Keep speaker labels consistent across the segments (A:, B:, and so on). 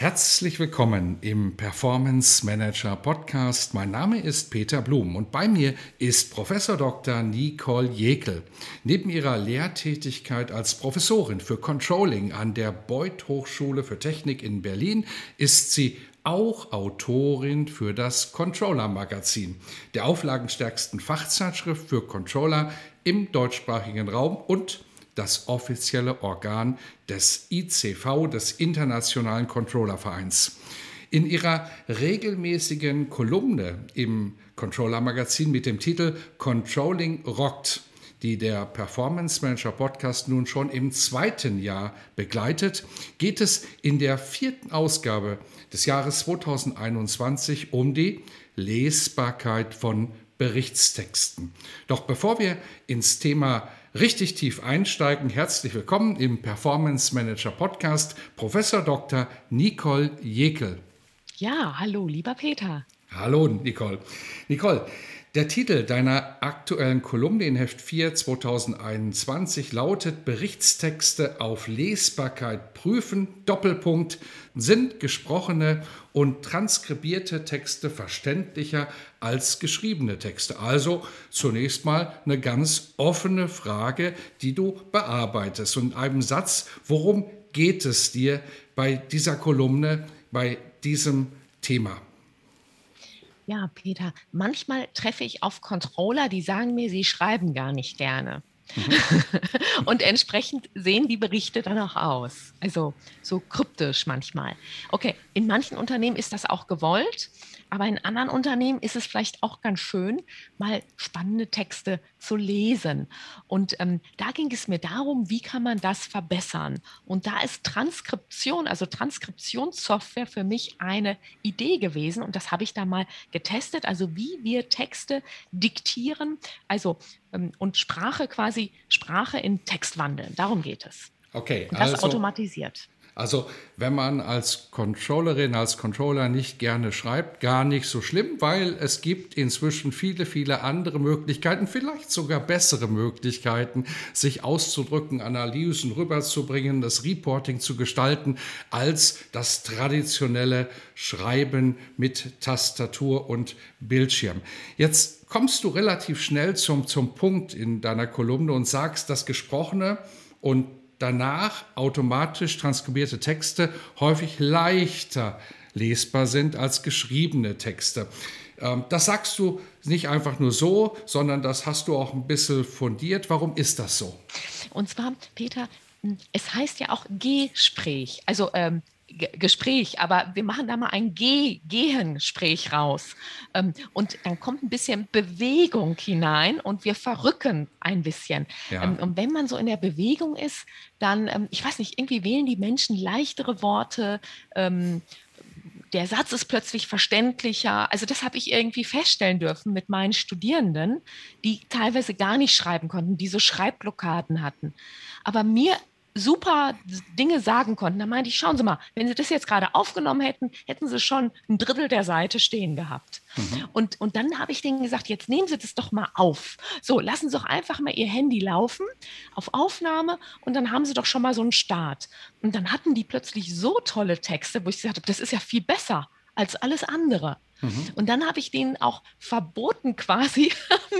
A: Herzlich willkommen im Performance Manager Podcast. Mein Name ist Peter Blum und bei mir ist Professor Dr. Nicole Jekel. Neben ihrer Lehrtätigkeit als Professorin für Controlling an der Beuth Hochschule für Technik in Berlin ist sie auch Autorin für das Controller Magazin, der auflagenstärksten Fachzeitschrift für Controller im deutschsprachigen Raum und das offizielle Organ des ICV, des Internationalen Controllervereins. In ihrer regelmäßigen Kolumne im Controller Magazin mit dem Titel Controlling Rockt, die der Performance Manager Podcast nun schon im zweiten Jahr begleitet, geht es in der vierten Ausgabe des Jahres 2021 um die Lesbarkeit von Berichtstexten. Doch bevor wir ins Thema richtig tief einsteigen, herzlich willkommen im Performance Manager Podcast, Professor Dr. Nicole Jekel.
B: Ja, hallo, lieber Peter.
A: Hallo, Nicole. Nicole, der Titel deiner aktuellen Kolumne in Heft 4 2021 lautet Berichtstexte auf Lesbarkeit prüfen, Doppelpunkt, sind gesprochene und transkribierte Texte verständlicher als geschriebene Texte. Also zunächst mal eine ganz offene Frage, die du bearbeitest. Und in einem Satz, worum geht es dir bei dieser Kolumne, bei diesem Thema?
B: Ja, Peter, manchmal treffe ich auf Controller, die sagen mir, sie schreiben gar nicht gerne. Mhm. und entsprechend sehen die Berichte dann auch aus. Also so kryptisch manchmal. Okay, in manchen Unternehmen ist das auch gewollt. Aber in anderen Unternehmen ist es vielleicht auch ganz schön, mal spannende Texte zu lesen. Und ähm, da ging es mir darum, wie kann man das verbessern? Und da ist Transkription, also Transkriptionssoftware für mich eine Idee gewesen. Und das habe ich da mal getestet. Also wie wir Texte diktieren, also und Sprache quasi, Sprache in Text wandeln. Darum geht es.
A: Okay.
B: Und das also, automatisiert.
A: Also wenn man als Controllerin, als Controller nicht gerne schreibt, gar nicht so schlimm, weil es gibt inzwischen viele, viele andere Möglichkeiten, vielleicht sogar bessere Möglichkeiten, sich auszudrücken, Analysen rüberzubringen, das Reporting zu gestalten, als das traditionelle Schreiben mit Tastatur und Bildschirm. Jetzt kommst du relativ schnell zum, zum Punkt in deiner Kolumne und sagst, das Gesprochene und danach automatisch transkribierte Texte häufig leichter lesbar sind als geschriebene Texte. Ähm, das sagst du nicht einfach nur so, sondern das hast du auch ein bisschen fundiert. Warum ist das so?
B: Und zwar, Peter, es heißt ja auch Gespräch. Also ähm, Gespräch, aber wir machen da mal ein Geh Gehengespräch raus. Ähm, und dann kommt ein bisschen Bewegung hinein und wir verrücken ein bisschen. Ja. Ähm, und wenn man so in der Bewegung ist, dann, ähm, ich weiß nicht, irgendwie wählen die Menschen leichtere Worte. der Satz ist plötzlich verständlicher. Also das habe ich irgendwie feststellen dürfen mit meinen Studierenden, die teilweise gar nicht schreiben konnten, die so Schreibblockaden hatten. Aber mir super Dinge sagen konnten. Da meinte ich, schauen Sie mal, wenn Sie das jetzt gerade aufgenommen hätten, hätten Sie schon ein Drittel der Seite stehen gehabt. Mhm. Und, und dann habe ich denen gesagt, jetzt nehmen Sie das doch mal auf. So, lassen Sie doch einfach mal Ihr Handy laufen auf Aufnahme und dann haben Sie doch schon mal so einen Start. Und dann hatten die plötzlich so tolle Texte, wo ich gesagt habe, das ist ja viel besser als alles andere. Mhm. Und dann habe ich denen auch verboten, quasi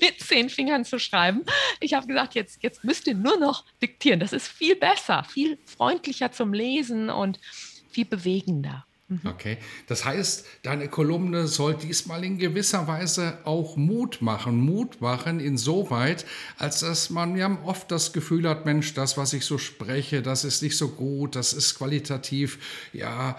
B: mit zehn Fingern zu schreiben. Ich habe gesagt, jetzt, jetzt müsst ihr nur noch diktieren. Das ist viel besser, viel freundlicher zum Lesen und viel bewegender.
A: Mhm. Okay, das heißt, deine Kolumne soll diesmal in gewisser Weise auch Mut machen. Mut machen insoweit, als dass man ja oft das Gefühl hat, Mensch, das, was ich so spreche, das ist nicht so gut, das ist qualitativ, ja,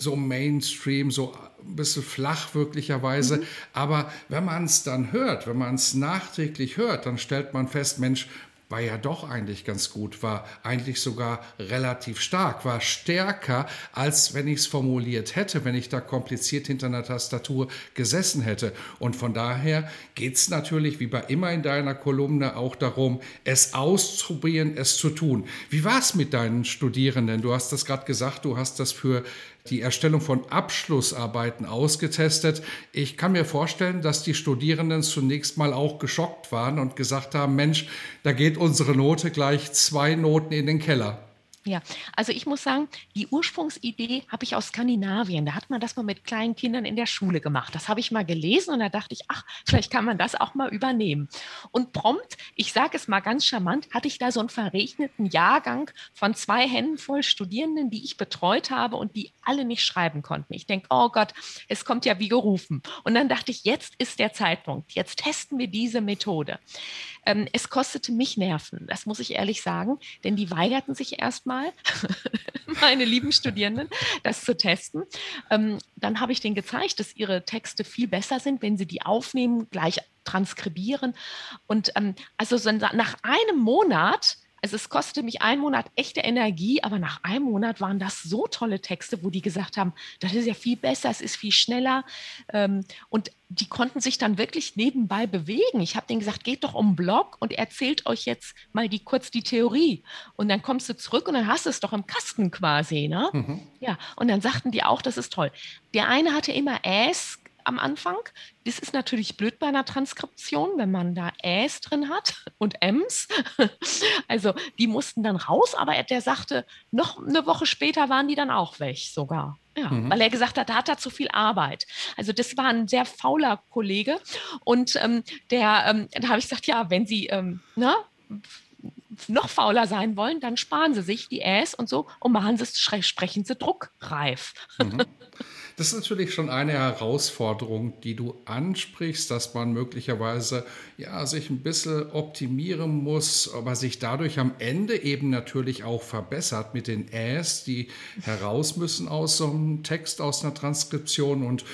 A: so Mainstream, so ein bisschen flach wirklicherweise. Mhm. Aber wenn man es dann hört, wenn man es nachträglich hört, dann stellt man fest, Mensch, war ja doch eigentlich ganz gut, war eigentlich sogar relativ stark, war stärker, als wenn ich es formuliert hätte, wenn ich da kompliziert hinter einer Tastatur gesessen hätte. Und von daher geht es natürlich, wie bei immer in deiner Kolumne, auch darum, es auszuprobieren, es zu tun. Wie war es mit deinen Studierenden? Du hast das gerade gesagt, du hast das für die Erstellung von Abschlussarbeiten ausgetestet. Ich kann mir vorstellen, dass die Studierenden zunächst mal auch geschockt waren und gesagt haben, Mensch, da geht unsere Note gleich zwei Noten in den Keller.
B: Ja, also ich muss sagen, die Ursprungsidee habe ich aus Skandinavien. Da hat man das mal mit kleinen Kindern in der Schule gemacht. Das habe ich mal gelesen und da dachte ich, ach, vielleicht kann man das auch mal übernehmen. Und prompt, ich sage es mal ganz charmant, hatte ich da so einen verregneten Jahrgang von zwei Händen voll Studierenden, die ich betreut habe und die alle nicht schreiben konnten. Ich denke, oh Gott, es kommt ja wie gerufen. Und dann dachte ich, jetzt ist der Zeitpunkt. Jetzt testen wir diese Methode. Ähm, es kostete mich Nerven, das muss ich ehrlich sagen, denn die weigerten sich erstmal, meine lieben Studierenden, das zu testen. Ähm, dann habe ich denen gezeigt, dass ihre Texte viel besser sind, wenn sie die aufnehmen, gleich transkribieren. Und ähm, also so nach einem Monat also es kostete mich einen Monat echte Energie, aber nach einem Monat waren das so tolle Texte, wo die gesagt haben, das ist ja viel besser, es ist viel schneller. Ähm, und die konnten sich dann wirklich nebenbei bewegen. Ich habe denen gesagt, geht doch um Blog und erzählt euch jetzt mal die, kurz die Theorie. Und dann kommst du zurück und dann hast du es doch im Kasten quasi. Ne? Mhm. Ja, und dann sagten die auch, das ist toll. Der eine hatte immer Äs am Anfang. Das ist natürlich blöd bei einer Transkription, wenn man da Äs drin hat und Ms. Also die mussten dann raus, aber der sagte, noch eine Woche später waren die dann auch weg sogar. Ja, mhm. weil er gesagt hat, da hat er zu viel Arbeit. Also das war ein sehr fauler Kollege und ähm, der, ähm, da habe ich gesagt, ja, wenn Sie ähm, ne, noch fauler sein wollen, dann sparen Sie sich die Äs und so und machen Sie es, sprechen Sie druckreif. Mhm.
A: Das ist natürlich schon eine Herausforderung, die du ansprichst, dass man möglicherweise ja, sich ein bisschen optimieren muss, aber sich dadurch am Ende eben natürlich auch verbessert mit den Äs, die heraus müssen aus so einem Text, aus einer Transkription und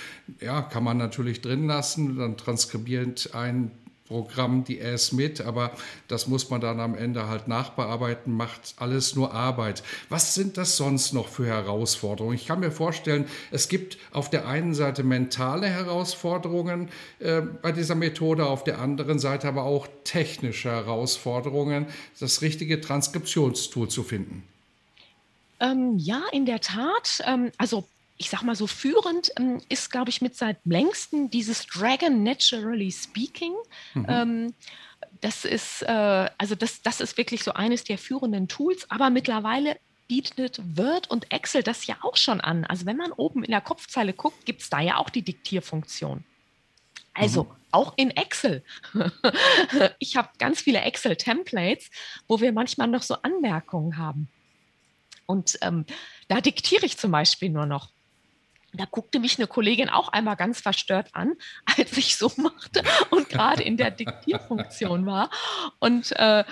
A: ja, kann man natürlich drin lassen, dann transkribiert ein Programm die Äs mit, aber das muss man dann am Ende halt nachbearbeiten, macht alles nur Arbeit. Was sind das sonst noch für Herausforderungen? Ich kann mir vorstellen, es gibt auf der einen Seite mentale Herausforderungen äh, bei dieser Methode, auf der anderen Seite aber auch technische Herausforderungen, das richtige Transkriptionstool zu finden.
B: Ähm, ja, in der Tat. Ähm, also ich sag mal so führend ähm, ist, glaube ich, mit seit längsten dieses Dragon Naturally Speaking. Mhm. Ähm, das ist, äh, also das, das ist wirklich so eines der führenden Tools, aber mittlerweile bietet Word und Excel das ja auch schon an. Also wenn man oben in der Kopfzeile guckt, gibt es da ja auch die Diktierfunktion. Also mhm. auch in Excel. ich habe ganz viele Excel-Templates, wo wir manchmal noch so Anmerkungen haben. Und ähm, da diktiere ich zum Beispiel nur noch. Da guckte mich eine Kollegin auch einmal ganz verstört an, als ich so machte und gerade in der Diktierfunktion war. Und, äh,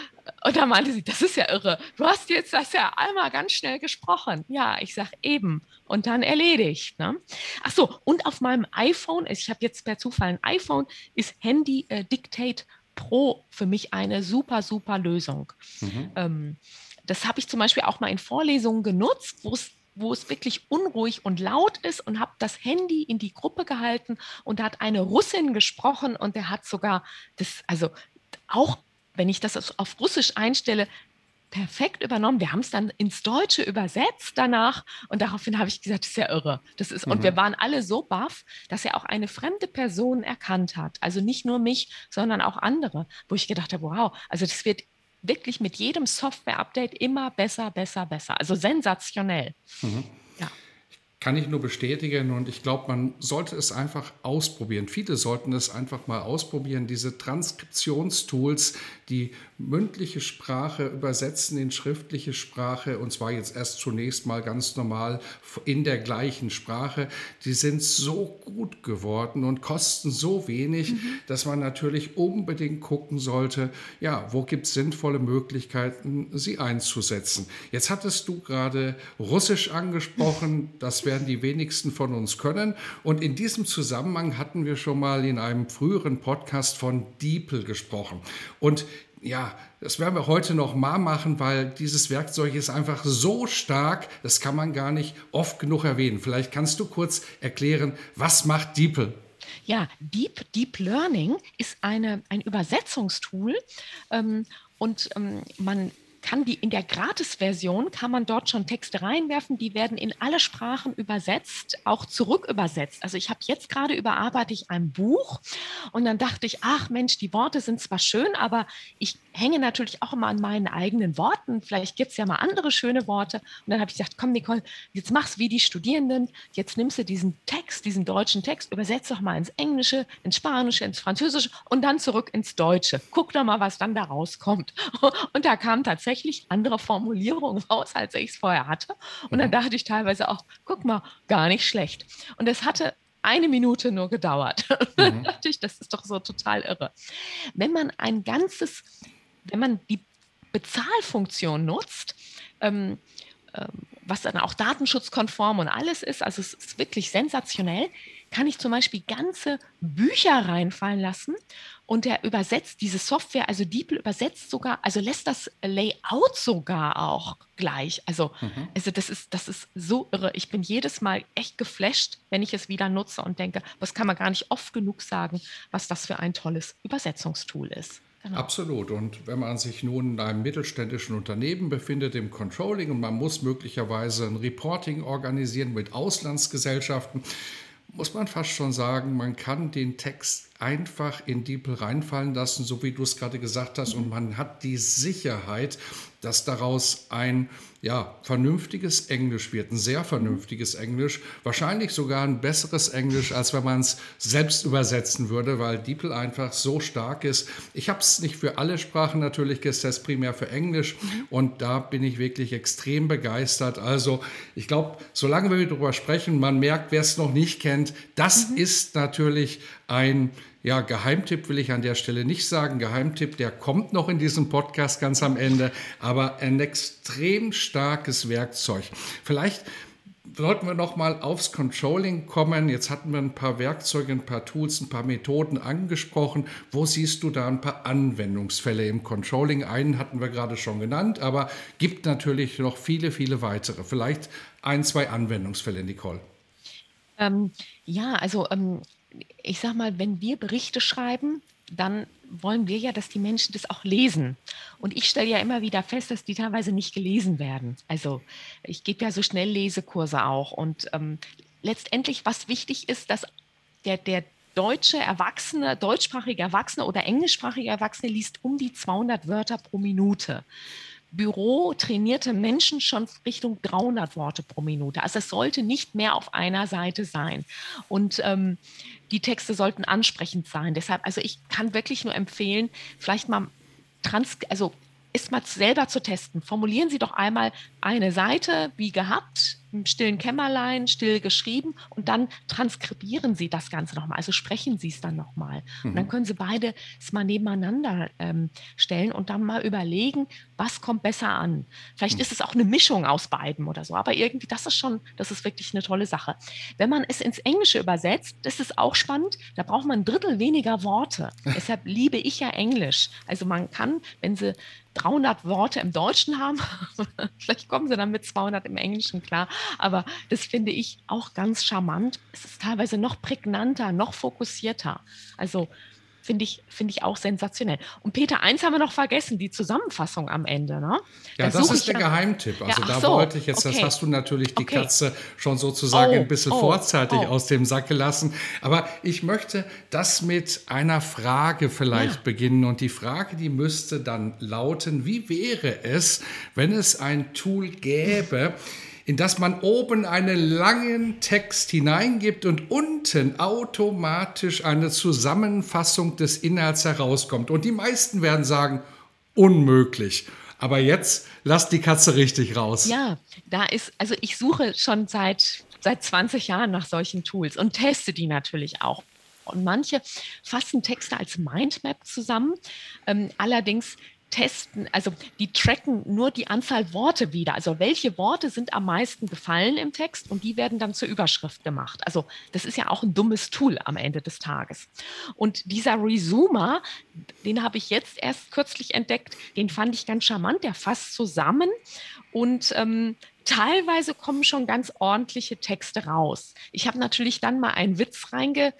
B: und da meinte sie, das ist ja irre. Du hast jetzt das ja einmal ganz schnell gesprochen. Ja, ich sage eben. Und dann erledigt. Ne? Ach so, und auf meinem iPhone, ich habe jetzt per Zufall ein iPhone, ist Handy äh, Dictate Pro für mich eine super, super Lösung. Mhm. Ähm, das habe ich zum Beispiel auch mal in Vorlesungen genutzt, wo es wo es wirklich unruhig und laut ist und habe das Handy in die Gruppe gehalten und da hat eine Russin gesprochen und der hat sogar das, also auch wenn ich das auf Russisch einstelle, perfekt übernommen. Wir haben es dann ins Deutsche übersetzt danach und daraufhin habe ich gesagt, das ist ja irre. Das ist, mhm. Und wir waren alle so baff, dass er auch eine fremde Person erkannt hat. Also nicht nur mich, sondern auch andere, wo ich gedacht habe, wow, also das wird wirklich mit jedem Software-Update immer besser, besser, besser. Also sensationell. Mhm.
A: Kann ich nur bestätigen und ich glaube, man sollte es einfach ausprobieren. Viele sollten es einfach mal ausprobieren, diese Transkriptionstools, die mündliche Sprache übersetzen in schriftliche Sprache und zwar jetzt erst zunächst mal ganz normal in der gleichen Sprache. Die sind so gut geworden und kosten so wenig, mhm. dass man natürlich unbedingt gucken sollte, ja, wo gibt es sinnvolle Möglichkeiten, sie einzusetzen. Jetzt hattest du gerade Russisch angesprochen, das wäre werden die wenigsten von uns können. Und in diesem Zusammenhang hatten wir schon mal in einem früheren Podcast von DeepL gesprochen. Und ja, das werden wir heute noch mal machen, weil dieses Werkzeug ist einfach so stark, das kann man gar nicht oft genug erwähnen. Vielleicht kannst du kurz erklären, was macht DeepL?
B: Ja, Deep, Deep Learning ist eine, ein Übersetzungstool ähm, und ähm, man kann die in der Gratis-Version kann man dort schon Texte reinwerfen, die werden in alle Sprachen übersetzt, auch zurück übersetzt. Also ich habe jetzt gerade überarbeite ich ein Buch und dann dachte ich, ach Mensch, die Worte sind zwar schön, aber ich hänge natürlich auch immer an meinen eigenen Worten. Vielleicht gibt es ja mal andere schöne Worte. Und dann habe ich gesagt, komm Nicole, jetzt mach's wie die Studierenden. Jetzt nimmst du diesen Text, diesen deutschen Text, übersetzt doch mal ins Englische, ins Spanische, ins Französische und dann zurück ins Deutsche. Guck doch mal, was dann da rauskommt. Und da kam tatsächlich andere Formulierungen raus, als ich es vorher hatte. Und dann mhm. dachte ich teilweise auch, guck mal, gar nicht schlecht. Und es hatte eine Minute nur gedauert. Mhm. das ist doch so total irre. Wenn man ein ganzes wenn man die Bezahlfunktion nutzt, ähm, was dann auch datenschutzkonform und alles ist, also es ist wirklich sensationell, kann ich zum Beispiel ganze Bücher reinfallen lassen und der übersetzt diese Software, also DeepL übersetzt sogar, also lässt das Layout sogar auch gleich. Also, mhm. also das ist, das ist so irre. Ich bin jedes Mal echt geflasht, wenn ich es wieder nutze und denke, das kann man gar nicht oft genug sagen, was das für ein tolles Übersetzungstool ist.
A: Genau. Absolut. Und wenn man sich nun in einem mittelständischen Unternehmen befindet, im Controlling, und man muss möglicherweise ein Reporting organisieren mit Auslandsgesellschaften, muss man fast schon sagen, man kann den Text einfach in DeepL reinfallen lassen, so wie du es gerade gesagt hast, und man hat die Sicherheit, dass daraus ein ja, vernünftiges Englisch wird, ein sehr vernünftiges Englisch, wahrscheinlich sogar ein besseres Englisch, als wenn man es selbst übersetzen würde, weil DeepL einfach so stark ist. Ich habe es nicht für alle Sprachen natürlich getestet, primär für Englisch und da bin ich wirklich extrem begeistert. Also ich glaube, solange wir darüber sprechen, man merkt, wer es noch nicht kennt, das mhm. ist natürlich ein ja, Geheimtipp will ich an der Stelle nicht sagen. Geheimtipp, der kommt noch in diesem Podcast ganz am Ende, aber ein extrem starkes Werkzeug. Vielleicht sollten wir noch mal aufs Controlling kommen. Jetzt hatten wir ein paar Werkzeuge, ein paar Tools, ein paar Methoden angesprochen. Wo siehst du da ein paar Anwendungsfälle im Controlling? Einen hatten wir gerade schon genannt, aber gibt natürlich noch viele, viele weitere. Vielleicht ein, zwei Anwendungsfälle, Nicole.
B: Ähm, ja, also ähm, ich sag mal, wenn wir Berichte schreiben, dann wollen wir ja, dass die Menschen das auch lesen. Und ich stelle ja immer wieder fest, dass die teilweise nicht gelesen werden. Also ich gebe ja so schnell Lesekurse auch. Und ähm, letztendlich, was wichtig ist, dass der, der deutsche Erwachsene, deutschsprachige Erwachsene oder englischsprachige Erwachsene liest um die 200 Wörter pro Minute. Büro trainierte Menschen schon Richtung 300 Worte pro Minute. Also es sollte nicht mehr auf einer Seite sein. Und ähm, die Texte sollten ansprechend sein. Deshalb, also ich kann wirklich nur empfehlen, vielleicht mal trans, also ist mal selber zu testen. Formulieren Sie doch einmal eine Seite wie gehabt, im stillen Kämmerlein, still geschrieben und dann transkribieren Sie das Ganze nochmal, also sprechen Sie es dann nochmal. Mhm. Und dann mhm. können Sie beide es mal nebeneinander ähm, stellen und dann mal überlegen, was kommt besser an. Vielleicht mhm. ist es auch eine Mischung aus beiden oder so, aber irgendwie, das ist schon, das ist wirklich eine tolle Sache. Wenn man es ins Englische übersetzt, das ist auch spannend, da braucht man ein Drittel weniger Worte. Deshalb liebe ich ja Englisch. Also man kann, wenn Sie 300 Worte im Deutschen haben, vielleicht kommen Sie dann mit 200 im Englischen klar, aber das finde ich auch ganz charmant. Es ist teilweise noch prägnanter, noch fokussierter. Also finde ich, find ich auch sensationell. Und Peter, eins haben wir noch vergessen, die Zusammenfassung am Ende. Ne?
A: Ja, da das ist der Geheimtipp. Also ja, da so, wollte ich jetzt, okay. das hast du natürlich die okay. Katze schon sozusagen oh, ein bisschen oh, vorzeitig oh. aus dem Sack gelassen. Aber ich möchte das mit einer Frage vielleicht ja. beginnen. Und die Frage, die müsste dann lauten, wie wäre es, wenn es ein Tool gäbe, in das man oben einen langen Text hineingibt und unten automatisch eine Zusammenfassung des Inhalts herauskommt. Und die meisten werden sagen, unmöglich. Aber jetzt lasst die Katze richtig raus.
B: Ja, da ist, also ich suche schon seit, seit 20 Jahren nach solchen Tools und teste die natürlich auch. Und manche fassen Texte als Mindmap zusammen. Ähm, allerdings testen, also die tracken nur die Anzahl Worte wieder. Also welche Worte sind am meisten gefallen im Text und die werden dann zur Überschrift gemacht. Also das ist ja auch ein dummes Tool am Ende des Tages. Und dieser Resumer, den habe ich jetzt erst kürzlich entdeckt, den fand ich ganz charmant. Der fasst zusammen und ähm, teilweise kommen schon ganz ordentliche Texte raus. Ich habe natürlich dann mal einen Witz reinge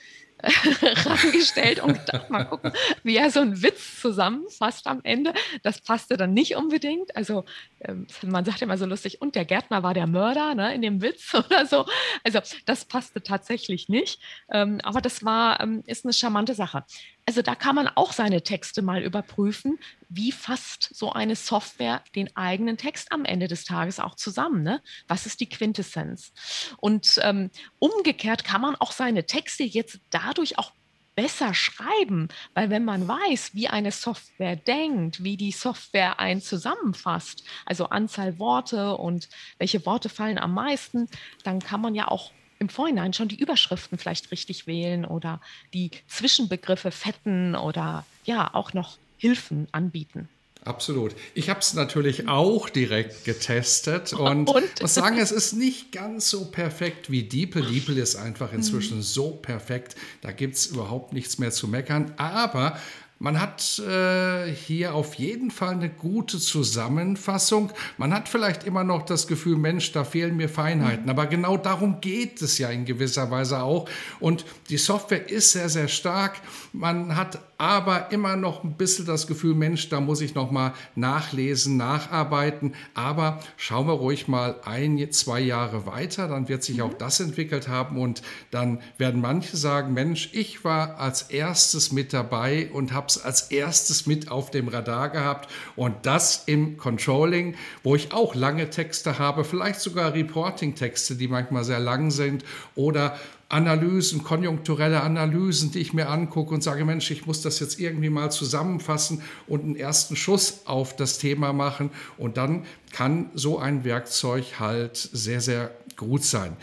B: rangestellt und gedacht, mal gucken, wie er so einen Witz zusammenfasst am Ende. Das passte dann nicht unbedingt. Also ähm, man sagt immer so lustig, und der Gärtner war der Mörder ne, in dem Witz oder so. Also das passte tatsächlich nicht. Ähm, aber das war, ähm, ist eine charmante Sache. Also da kann man auch seine Texte mal überprüfen, wie fasst so eine Software den eigenen Text am Ende des Tages auch zusammen. Ne? Was ist die Quintessenz? Und ähm, umgekehrt kann man auch seine Texte jetzt dadurch auch besser schreiben, weil wenn man weiß, wie eine Software denkt, wie die Software einen zusammenfasst, also Anzahl Worte und welche Worte fallen am meisten, dann kann man ja auch im Vorhinein schon die Überschriften vielleicht richtig wählen oder die Zwischenbegriffe fetten oder ja auch noch Hilfen anbieten.
A: Absolut. Ich habe es natürlich auch direkt getestet und, und? muss sagen, es ist nicht ganz so perfekt wie DeepL. DeepL ist einfach inzwischen mhm. so perfekt, da gibt es überhaupt nichts mehr zu meckern. Aber man hat äh, hier auf jeden Fall eine gute Zusammenfassung. Man hat vielleicht immer noch das Gefühl, Mensch, da fehlen mir Feinheiten. Mhm. Aber genau darum geht es ja in gewisser Weise auch. Und die Software ist sehr, sehr stark. Man hat aber immer noch ein bisschen das Gefühl, Mensch, da muss ich noch mal nachlesen, nacharbeiten. Aber schauen wir ruhig mal ein, zwei Jahre weiter, dann wird sich auch mhm. das entwickelt haben und dann werden manche sagen, Mensch, ich war als erstes mit dabei und habe es als erstes mit auf dem Radar gehabt und das im Controlling, wo ich auch lange Texte habe, vielleicht sogar Reporting-Texte, die manchmal sehr lang sind oder Analysen, konjunkturelle Analysen, die ich mir angucke und sage, Mensch, ich muss das jetzt irgendwie mal zusammenfassen und einen ersten Schuss auf das Thema machen. Und dann kann so ein Werkzeug halt sehr, sehr gut sein.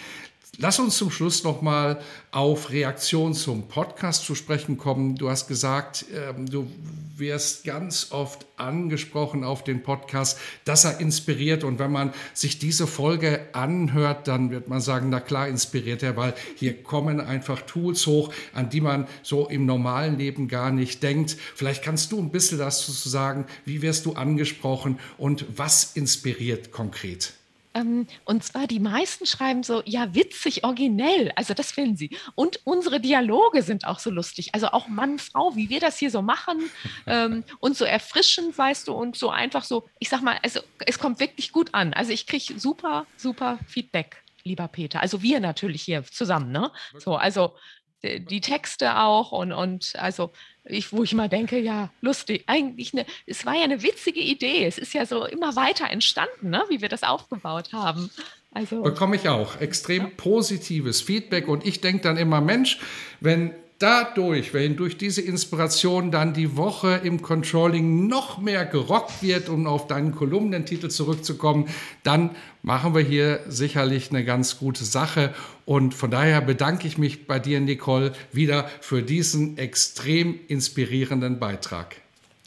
A: Lass uns zum Schluss noch mal auf Reaktion zum Podcast zu sprechen kommen. Du hast gesagt, ähm, du wirst ganz oft angesprochen auf den Podcast, dass er inspiriert. Und wenn man sich diese Folge anhört, dann wird man sagen, na klar inspiriert er, weil hier kommen einfach Tools hoch, an die man so im normalen Leben gar nicht denkt. Vielleicht kannst du ein bisschen dazu sagen, wie wirst du angesprochen und was inspiriert konkret?
B: Ähm, und zwar die meisten schreiben so, ja, witzig, originell. Also das finden sie. Und unsere Dialoge sind auch so lustig. Also auch Mann, Frau, wie wir das hier so machen ähm, und so erfrischend, weißt du, und so einfach so, ich sag mal, also es kommt wirklich gut an. Also ich kriege super, super Feedback, lieber Peter. Also wir natürlich hier zusammen, ne? So, also die Texte auch und, und also ich, wo ich mal denke, ja, lustig, eigentlich eine, es war ja eine witzige Idee. Es ist ja so immer weiter entstanden, ne, wie wir das aufgebaut haben.
A: Also, Bekomme ich auch extrem ja. positives Feedback und ich denke dann immer, Mensch, wenn dadurch, wenn durch diese Inspiration dann die Woche im Controlling noch mehr gerockt wird, um auf deinen Kolumnentitel zurückzukommen, dann machen wir hier sicherlich eine ganz gute Sache. Und von daher bedanke ich mich bei dir, Nicole, wieder für diesen extrem inspirierenden Beitrag.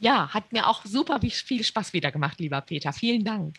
B: Ja, hat mir auch super viel Spaß wieder gemacht, lieber Peter. Vielen Dank.